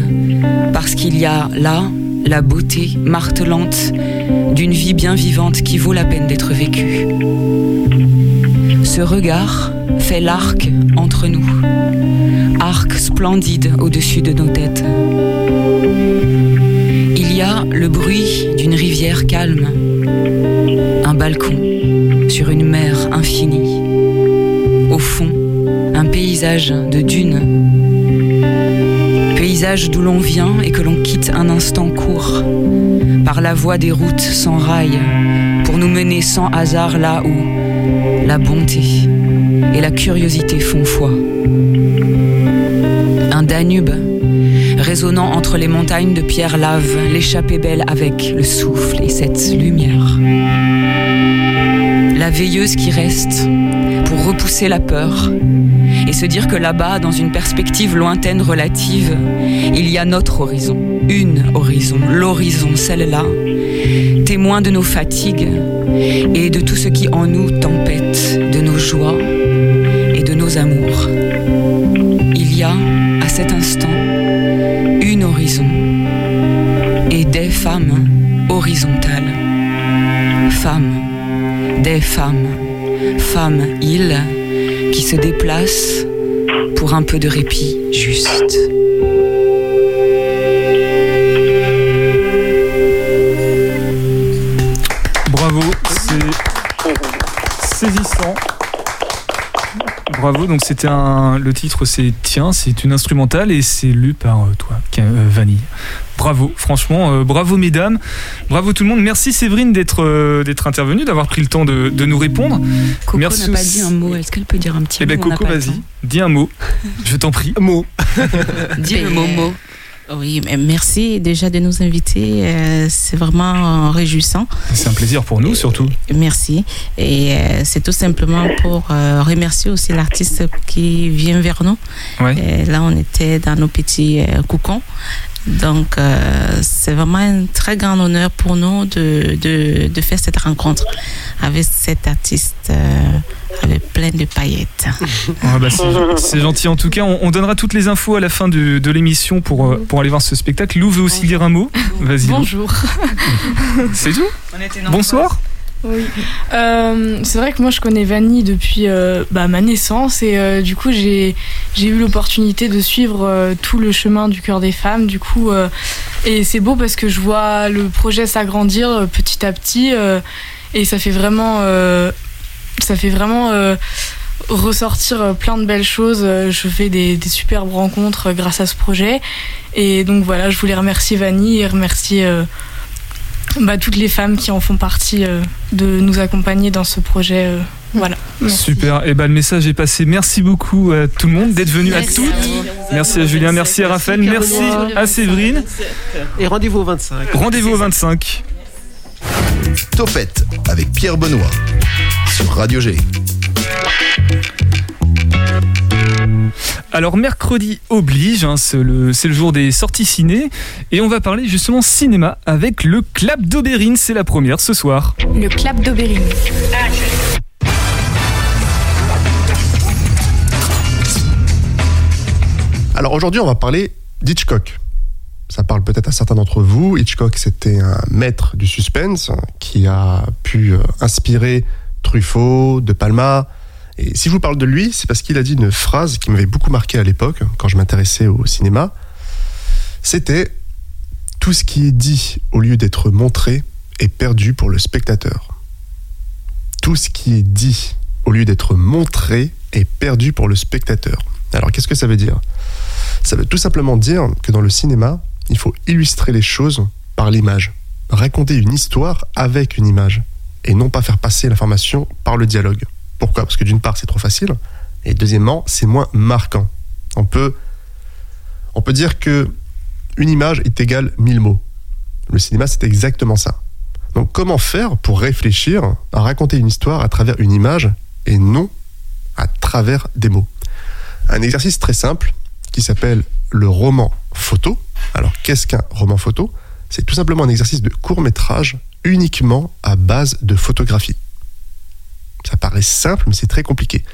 parce qu'il y a là la beauté martelante d'une vie bien vivante qui vaut la peine d'être vécue. Ce regard fait l'arc entre nous, arc splendide au-dessus de nos têtes. Il y a le bruit d'une rivière calme, un balcon sur une mer infinie. Au fond, un paysage de dunes. Paysage d'où l'on vient et que l'on quitte un instant court, par la voie des routes sans rail, pour nous mener sans hasard là où la bonté et la curiosité font foi. Un Danube résonnant entre les montagnes de pierre lave, l'échappée belle avec le souffle et cette lumière. La veilleuse qui reste pour repousser la peur et se dire que là-bas, dans une perspective lointaine relative, il y a notre horizon, une horizon, l'horizon, celle-là, témoin de nos fatigues et de tout ce qui en nous tempête, de nos joies et de nos amours. Il y a, à cet instant, une horizon et des femmes horizontales. Femmes, des femmes, femmes, îles, qui se déplacent pour un peu de répit juste. Bravo, c'est saisissant. Bravo, donc c'était un. Le titre c'est Tiens, c'est une instrumentale et c'est lu par euh, toi, euh, Vanille. Bravo, franchement, euh, bravo mesdames, bravo tout le monde. Merci Séverine d'être d'être intervenue, d'avoir pris le temps de, nous répondre. Coco n'a pas dit un mot, est-ce qu'elle peut dire un petit eh mot? Eh bien Coco, vas-y, dis un mot, je t'en prie. Mot. *laughs* dis le mot mot. Oui, merci déjà de nous inviter. Euh, c'est vraiment réjouissant. C'est un plaisir pour nous surtout. Merci. Et euh, c'est tout simplement pour euh, remercier aussi l'artiste qui vient vers nous. là, on était dans nos petits cocons. Donc, c'est vraiment un très grand honneur pour nous de, de, de faire cette rencontre avec cet artiste avec plein de paillettes. *laughs* Ah bah, c'est gentil en tout cas. On, donnera toutes les infos à la fin de, de l'émission pour, euh, pour aller voir ce spectacle. Lou veut aussi dire un mot. Vas-y. Bonjour. C'est tout Bonsoir. Oui. Euh, c'est vrai que moi je connais Vanny depuis euh, bah, ma naissance et du coup j'ai eu l'opportunité de suivre tout le chemin du cœur des femmes. Du coup, et c'est beau parce que je vois le projet s'agrandir petit à petit et ça fait vraiment ça fait vraiment euh, ressortir euh, plein de belles choses. Euh, je fais des, superbes rencontres grâce à ce projet. Et donc voilà, je voulais remercier Vanny et remercier bah, toutes les femmes qui en font partie de nous accompagner dans ce projet. voilà. Super. Et eh ben le message est passé. Merci beaucoup à tout le monde d'être venu à toutes. merci à Julien, merci à Raphaël, merci à Séverine. Et rendez-vous au 25. Rendez-vous au 25. Topette avec Pierre Benoît sur Radio G. Alors mercredi oblige, hein, c'est le, jour des sorties ciné et on va parler justement cinéma avec le Clap d'Aubérine, c'est la première ce soir. Le Clap d'Aubérine. Alors aujourd'hui on va parler d'Hitchcock ça parle peut-être à certains d'entre vous. Hitchcock, c'était un maître du suspense qui a pu euh, inspirer Truffaut, De Palma. Et si je vous parle de lui, c'est parce qu'il a dit une phrase qui m'avait beaucoup marqué à l'époque, quand je m'intéressais au cinéma. C'était Tout ce qui est dit au lieu d'être montré est perdu pour le spectateur. Tout ce qui est dit au lieu d'être montré est perdu pour le spectateur. Alors qu'est-ce que ça veut dire? Ça veut tout simplement dire que dans le cinéma, il faut illustrer les choses par l'image. Raconter une histoire avec une image et non pas faire passer l'information par le dialogue. Pourquoi? Parce que d'une part, c'est trop facile et deuxièmement, c'est moins marquant. On peut, dire que une image est égale mille mots. Le cinéma, c'est exactement ça. Donc comment faire pour réfléchir à raconter une histoire à travers une image et non à travers des mots? Un exercice très simple qui s'appelle le roman photo. Alors qu'est-ce qu'un roman photo? C'est tout simplement un exercice de court métrage uniquement à base de photographie. Ça paraît simple, mais c'est très compliqué.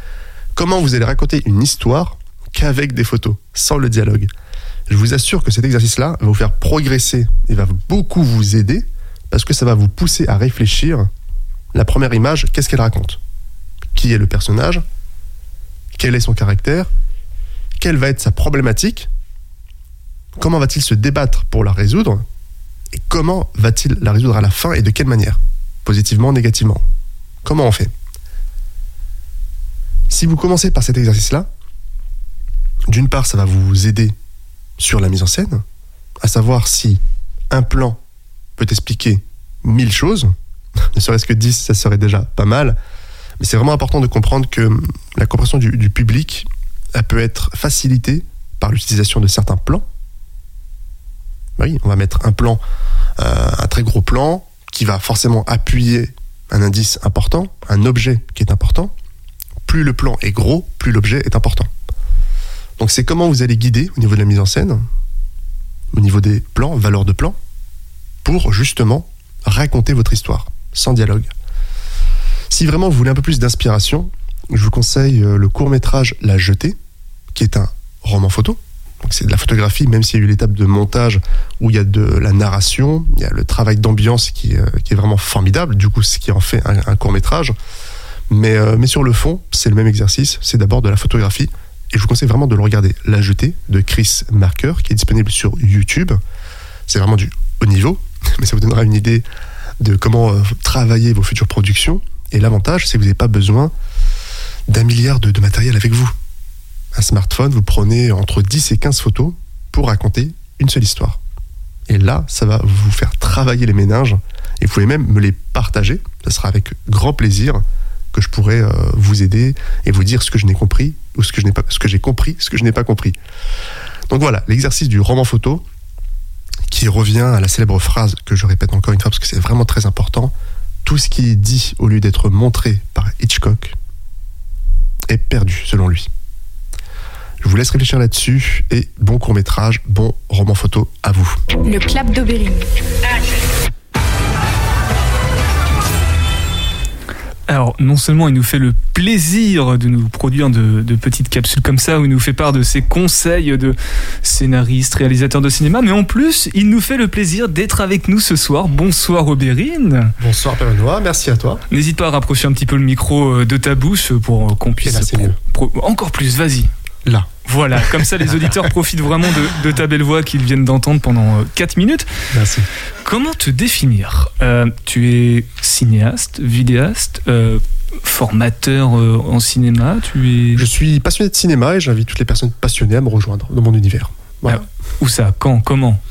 Comment vous allez raconter une histoire qu'avec des photos, sans le dialogue? Je vous assure que cet exercice-là va vous faire progresser et va beaucoup vous aider parce que ça va vous pousser à réfléchir. La première image, qu'est-ce qu'elle raconte? Qui est le personnage? Quel est son caractère? Quelle va être sa problématique? Comment va-t-il se débattre pour la résoudre? Et comment va-t-il la résoudre à la fin et de quelle manière? Positivement, négativement? Comment on fait? Si vous commencez par cet exercice-là, d'une part, ça va vous aider sur la mise en scène, à savoir si un plan peut expliquer mille choses, *laughs* ne serait-ce que 10, ça serait déjà pas mal. Mais c'est vraiment important de comprendre que la compréhension du, public elle peut être facilitée par l'utilisation de certains plans. Oui, on va mettre un plan, euh, un très gros plan, qui va forcément appuyer un indice important, un objet qui est important. Plus le plan est gros, plus l'objet est important. Donc c'est comment vous allez guider au niveau de la mise en scène, au niveau des plans, valeur de plan, pour justement raconter votre histoire, sans dialogue. Si vraiment vous voulez un peu plus d'inspiration, je vous conseille euh, le court métrage La Jetée, qui est un roman photo. c'est de la photographie, même s'il y a eu l'étape de montage où il y a de la narration, il y a le travail d'ambiance qui, euh, est vraiment formidable, du coup ce qui en fait un, court métrage. Mais, euh, mais sur le fond, c'est le même exercice, c'est d'abord de la photographie. Et je vous conseille vraiment de le regarder. La Jetée de Chris Marker, qui est disponible sur YouTube. C'est vraiment du haut niveau, *laughs* mais ça vous donnera une idée de comment euh, travailler vos futures productions. Et l'avantage, c'est que vous n'avez pas besoin d'un milliard de, matériel avec vous. Un smartphone, vous prenez entre 10 et 15 photos pour raconter une seule histoire. Et là, ça va vous faire travailler les méninges. Et vous pouvez même me les partager. Ça sera avec grand plaisir que je pourrai euh, vous aider et vous dire ce que je n'ai compris ou ce que je n'ai pas, ce que j'ai compris, ce que je n'ai pas compris. Donc voilà, l'exercice du roman photo, qui revient à la célèbre phrase que je répète encore une fois parce que c'est vraiment très important. Tout ce qui est dit au lieu d'être montré par Hitchcock est perdu selon lui. Je vous laisse réfléchir là-dessus et bon court métrage, bon roman photo à vous. Le clap d'Aubéry. Alors, non seulement il nous fait le plaisir de nous produire de, petites capsules comme ça, où il nous fait part de ses conseils de scénariste, réalisateur de cinéma, mais en plus, il nous fait le plaisir d'être avec nous ce soir. Bonsoir Aubérine. Bonsoir Père merci à toi. N'hésite pas à rapprocher un petit peu le micro euh, de ta bouche pour qu'on puisse... encore plus, vas-y. Là. Voilà, comme ça les *laughs* auditeurs profitent vraiment de, ta belle voix qu'ils viennent d'entendre pendant 4 euh, minutes. Merci. Comment te définir euh, Tu es cinéaste, vidéaste, euh, formateur en cinéma tu es... Je suis passionné de cinéma et j'invite toutes les personnes passionnées à me rejoindre dans mon univers. Voilà. où ça Quand Comment?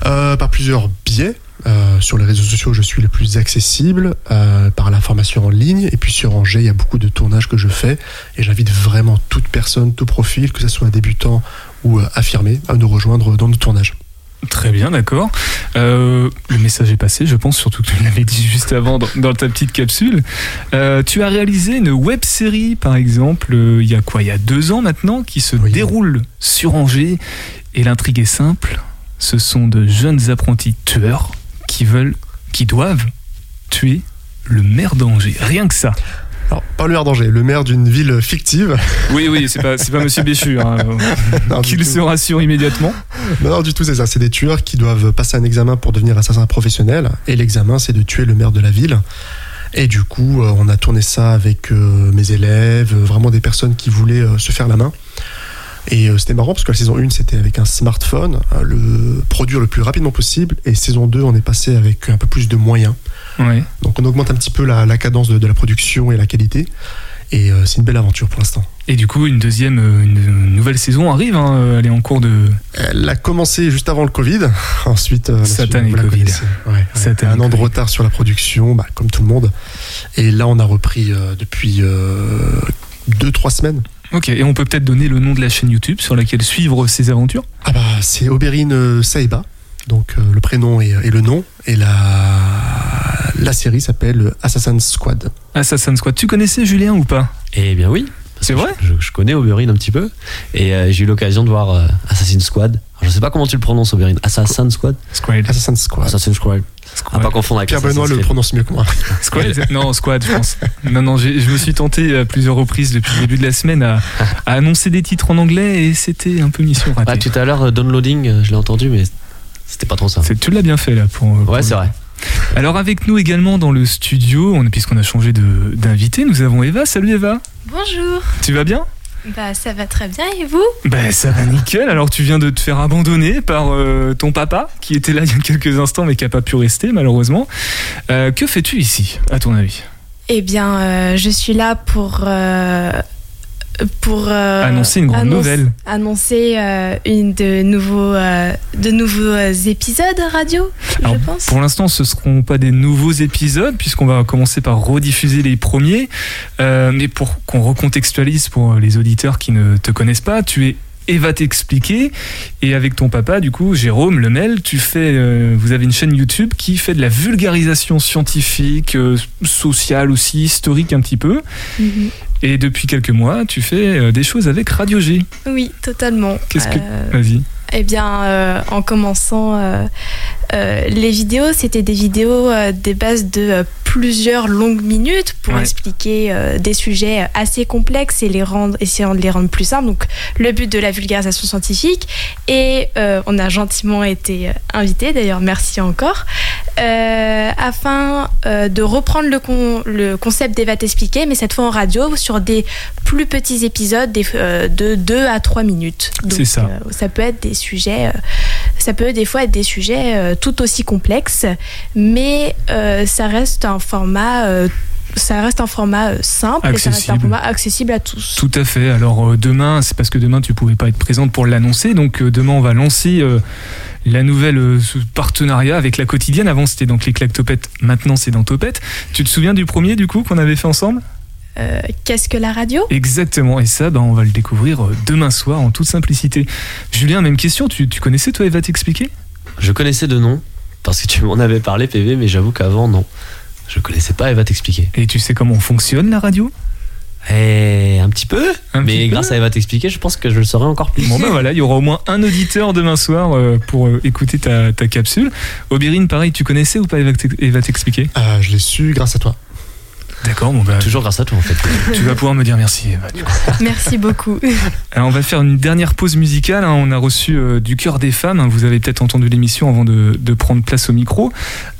Par plusieurs biais. Euh, sur les réseaux sociaux, je suis le plus accessible euh, par la formation en ligne. Et puis sur Angers, il y a beaucoup de tournages que je fais. Et j'invite vraiment toute personne, tout profil, que ce soit un débutant ou euh, affirmé, à nous rejoindre dans nos tournages. Très bien, d'accord. le message est passé, je pense, surtout que tu l'avais dit juste avant dans, ta petite capsule. tu as réalisé une web série, par exemple, il y a quoi? Il y a deux ans maintenant, qui se déroule sur Angers. Et l'intrigue est simple ce sont de jeunes apprentis tueurs qui veulent, qui doivent tuer le maire d'Angers. Rien que ça. Alors, pas le maire d'Angers, le maire d'une ville fictive. Oui, oui, c'est pas, pas Monsieur Béchu, hein, *laughs* qu'il se rassure immédiatement. Non, du tout, c'est ça. C'est des tueurs qui doivent passer un examen pour devenir assassin professionnel. Et l'examen, c'est de tuer le maire de la ville. Et du coup, euh, on a tourné ça avec euh, mes élèves, vraiment des personnes qui voulaient euh, se faire la main. Et c'était marrant parce que la saison 1, c'était avec un smartphone, le produire le plus rapidement possible. Et saison 2, on est passé avec un peu plus de moyens. Donc on augmente un petit peu la, cadence de, la production et la qualité. Et euh, c'est une belle aventure pour l'instant. Et du coup, une deuxième, euh, une nouvelle saison arrive. Hein, elle est en cours de. Elle a commencé juste avant le Covid. *laughs* Ensuite, euh, Satan et Covid. Ouais, un an de retard sur la production, bah, comme tout le monde. Et là, on a repris depuis deux, trois semaines. Ok, et on peut peut-être donner le nom de la chaîne YouTube sur laquelle suivre ces aventures? Ah bah, c'est Oberyn Saïba. Donc le prénom et, et, le nom. Et la, la série s'appelle Assassin's Squad. Assassin's Squad. Tu connaissais Julien ou pas? Eh bien oui. C'est vrai? je, connais Oberyn un petit peu. Et euh, j'ai eu l'occasion de voir euh, Assassin's Squad. Je sais pas comment tu le prononces, Oberyn. Assassin's Squad Squad. Assassin's Squad. Assassin's Squad. À pas confondre avec Pierre Benoît le prononce mieux que moi. *laughs* Squad Non, Squad, je pense. Non, non, je me suis tenté à plusieurs reprises depuis le début de la semaine à, annoncer des titres en anglais et c'était un peu mission ratée. Ah, tout à l'heure, Downloading, je l'ai entendu, mais c'était pas trop ça. Tu l'as bien fait là. Pour, ouais, c'est vrai. Alors avec nous également dans le studio, puisqu'on a changé d'invité, nous avons Eva. Salut Eva. Bonjour. Tu vas bien? Bah ça va très bien et vous? Bah ça va nickel. Alors tu viens de te faire abandonner par euh, ton papa qui était là il y a quelques instants mais qui n'a pas pu rester malheureusement. Euh, que fais-tu ici à ton avis? Eh bien euh, je suis là pour pour euh, annoncer une grande nouvelle. Annoncer euh, une de nouveaux, euh, de nouveaux épisodes radio, je pense. Pour l'instant, ce ne seront pas des nouveaux épisodes, puisqu'on va commencer par rediffuser les premiers. mais pour qu'on recontextualise pour les auditeurs qui ne te connaissent pas, tu es et va t'expliquer. Et avec ton papa, du coup, Jérôme Lemel, tu fais, vous avez une chaîne YouTube qui fait de la vulgarisation scientifique, sociale aussi, historique un petit peu. Mhm. Et depuis quelques mois, tu fais euh, des choses avec Radio G. Oui, totalement. Qu'est-ce que. Euh, Vas-y. Eh bien, euh, en commençant les vidéos, c'était des vidéos des bases de plusieurs longues minutes pour expliquer des sujets assez complexes et les rendre, essayant de les rendre plus simples. Donc, le but de la vulgarisation scientifique. Et on a gentiment été invité, d'ailleurs, merci encore, afin de reprendre le, le concept d'Eva t'expliquer, mais cette fois en radio, sur des plus petits épisodes euh, de 2 à 3 minutes. C'est ça. Euh, ça peut être des sujets, euh, ça peut des fois être des sujets tout aussi complexes, mais ça reste un format ça reste un format simple et ça reste un format accessible à tous. Tout à fait. Alors demain, c'est parce que demain tu pouvais pas être présente pour l'annoncer, donc demain on va lancer la nouvelle partenariat avec la quotidienne. Avant c'était dans les Topettes, maintenant c'est dans Topette. Tu te souviens du premier du coup qu'on avait fait ensemble? Euh, qu'est-ce que la radio? Exactement, et ça, ben, on va le découvrir euh, demain soir en toute simplicité. Julien, même question, tu, connaissais toi, Eva t'expliquer? Je connaissais de nom, parce que tu m'en avais parlé, PV, mais j'avoue qu'avant, non. Je connaissais pas Eva t'expliquer. Et tu sais comment fonctionne la radio? Eh, un petit peu, mais grâce à Eva t'expliquer, je pense que je le saurai encore plus. Bon ben voilà, il y aura au moins un auditeur demain soir euh, pour écouter ta, capsule. Obirine, pareil, tu connaissais ou pas Eva t'expliquer? Je l'ai su grâce à toi. D'accord, bon bah, toujours grâce à toi en fait. tu vas pouvoir me dire merci. merci beaucoup. Alors on va faire une dernière pause musicale. Hein. On a reçu euh, du cœur des femmes. Hein. Vous avez peut-être entendu l'émission avant de, prendre place au micro.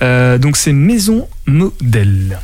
Euh, donc c'est Maison Modèle.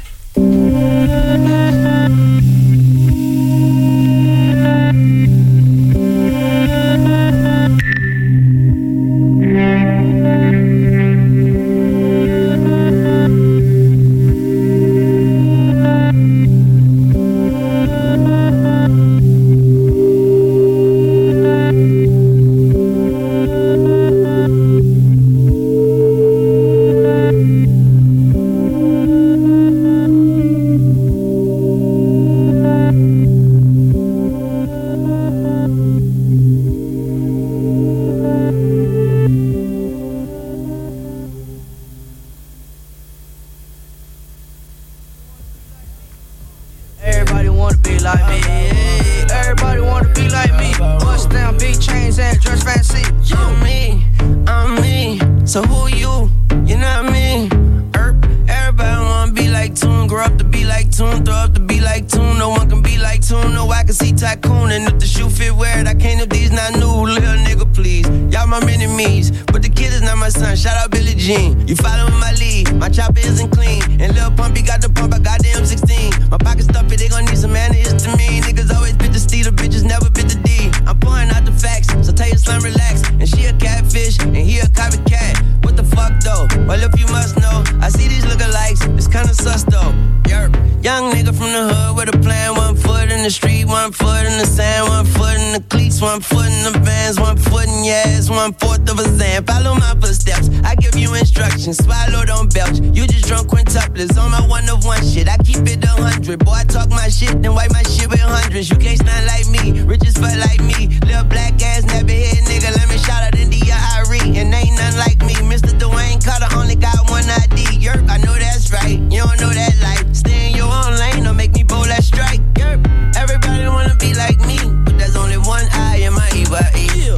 Well, if you must know, I see these lookalikes, it's kinda sus though. Yerp. Young nigga from the hood with a plan, one foot in the street, one foot in the sand, one foot in the cleats, one foot in the vans, one foot in your ass, one fourth of a zan. Follow my footsteps, I give you instructions, swallow, don't belch. You just drunk quintuplets on my one of one shit. I keep it a hundred, boy, I talk my shit, then wipe my shit with hundreds. You can't stand like me, rich as fuck like me, little black ass, never hit nigga. Let me shout out India Irie, and ain't none like me, Mr. Dwayne Carter only got one ID. Yerp, I know that's right, you don't know that life. Stay in your own lane, don't make me bowl that strike. Yerp, everybody wanna be like me, but there's only one eye in my E,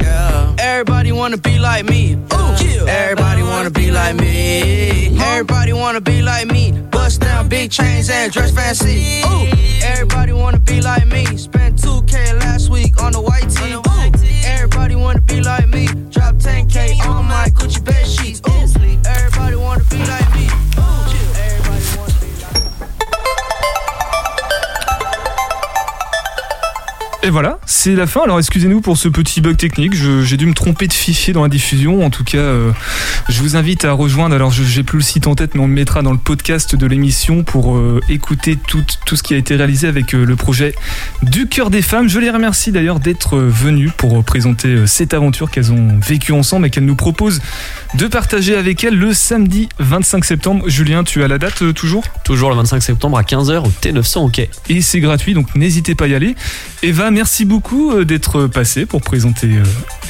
yeah. Everybody wanna be like me. Ooh, yeah. Everybody wanna be like me. Everybody wanna be like me. Bust down big chains and dress fancy. Ooh, everybody wanna be like me. Spent 2K last week on the white tee. Everybody wanna be like me. Drop 10K on my Gucci bed sheets. Ooh, Et voilà, c'est la fin. Alors excusez-nous pour ce petit bug technique. J'ai dû me tromper de fichier dans la diffusion. En tout cas, euh, je vous invite à rejoindre. Alors, j'ai plus le site en tête, mais on le mettra dans le podcast de l'émission pour euh, écouter tout, tout, ce qui a été réalisé avec euh, le projet du cœur des femmes. Je les remercie d'ailleurs d'être venus pour présenter cette aventure qu'elles ont vécue ensemble et qu'elles nous proposent de partager avec elles le samedi 25 septembre. Julien, tu as la date toujours? Toujours le 25 septembre à 15h au T900 OK. Et c'est gratuit, donc n'hésitez pas à y aller. Merci beaucoup euh, d'être passé pour présenter euh,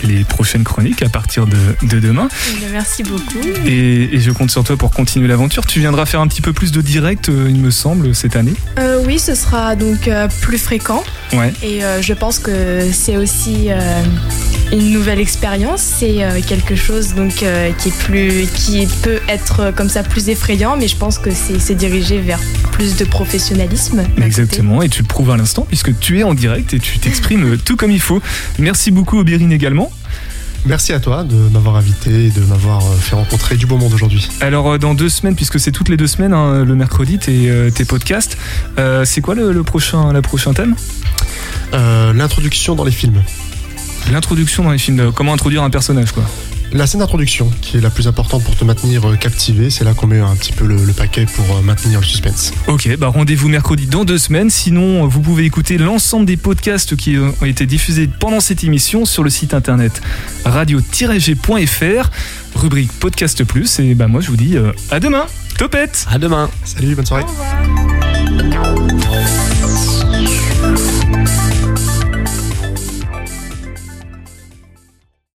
les prochaines chroniques à partir de, demain. Eh merci beaucoup. Et, je compte sur toi pour continuer l'aventure. Tu viendras faire un petit peu plus de direct, euh, il me semble, cette année. oui, ce sera donc plus fréquent. Ouais. Et je pense que c'est aussi une nouvelle expérience. C'est quelque chose donc qui est plus, qui peut être comme ça plus effrayant, mais je pense que c'est dirigé vers plus de professionnalisme. Exactement. Et tu le prouves à l'instant puisque tu es en direct et tu t'exprimes tout comme il faut. Merci beaucoup Obérine également. Merci à toi de m'avoir invité et de m'avoir euh, fait rencontrer du beau monde aujourd'hui. Alors euh, dans deux semaines, puisque c'est toutes les deux semaines, hein, le mercredi, tes, euh, tes podcasts, c'est quoi le, prochain, le prochain thème? L'introduction dans les films. L'introduction dans les films, comment introduire un personnage quoi? La scène d'introduction, qui est la plus importante pour te maintenir euh, captivé, c'est là qu'on met un petit peu le, paquet pour euh, maintenir le suspense. Ok, bah rendez-vous mercredi dans deux semaines. Sinon, vous pouvez écouter l'ensemble des podcasts qui ont été diffusés pendant cette émission sur le site internet radio-g.fr, rubrique Podcast Plus. Et bah moi, je vous dis euh, à demain. Topette À demain Salut, bonne soirée. Au revoir.